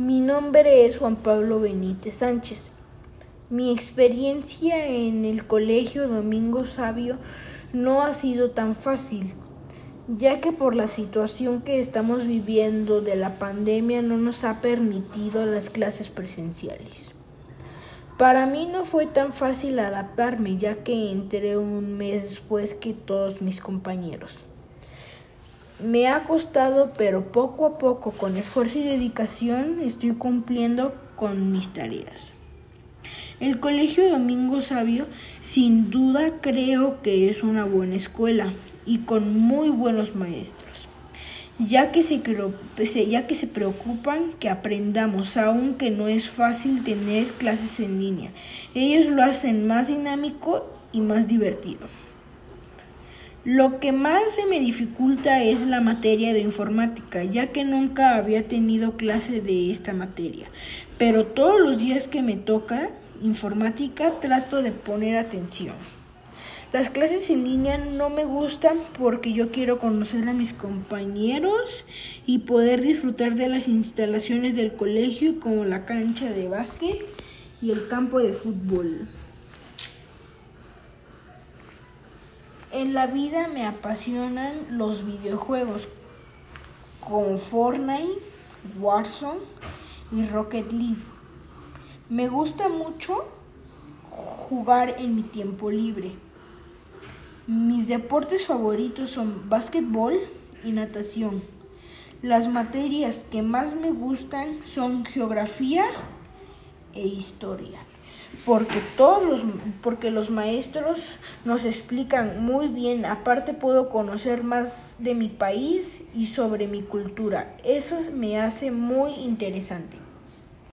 Mi nombre es Juan Pablo Benítez Sánchez. Mi experiencia en el Colegio Domingo Sabio no ha sido tan fácil, ya que por la situación que estamos viviendo de la pandemia no nos ha permitido las clases presenciales. Para mí no fue tan fácil adaptarme, ya que entré un mes después que todos mis compañeros. Me ha costado, pero poco a poco, con esfuerzo y dedicación, estoy cumpliendo con mis tareas. El Colegio Domingo Sabio, sin duda, creo que es una buena escuela y con muy buenos maestros, ya que se, ya que se preocupan que aprendamos, aunque no es fácil tener clases en línea. Ellos lo hacen más dinámico y más divertido. Lo que más se me dificulta es la materia de informática, ya que nunca había tenido clase de esta materia. Pero todos los días que me toca informática trato de poner atención. Las clases en línea no me gustan porque yo quiero conocer a mis compañeros y poder disfrutar de las instalaciones del colegio como la cancha de básquet y el campo de fútbol. En la vida me apasionan los videojuegos como Fortnite, Warzone y Rocket League. Me gusta mucho jugar en mi tiempo libre. Mis deportes favoritos son básquetbol y natación. Las materias que más me gustan son geografía e historia porque todos los, porque los maestros nos explican muy bien, aparte puedo conocer más de mi país y sobre mi cultura. Eso me hace muy interesante.